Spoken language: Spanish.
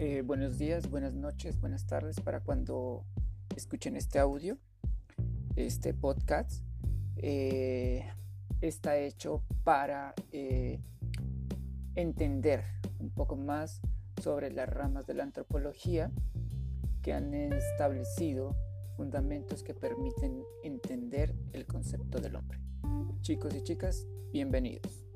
Eh, buenos días, buenas noches, buenas tardes para cuando escuchen este audio, este podcast. Eh, está hecho para eh, entender un poco más sobre las ramas de la antropología que han establecido fundamentos que permiten entender el concepto del hombre. Chicos y chicas, bienvenidos.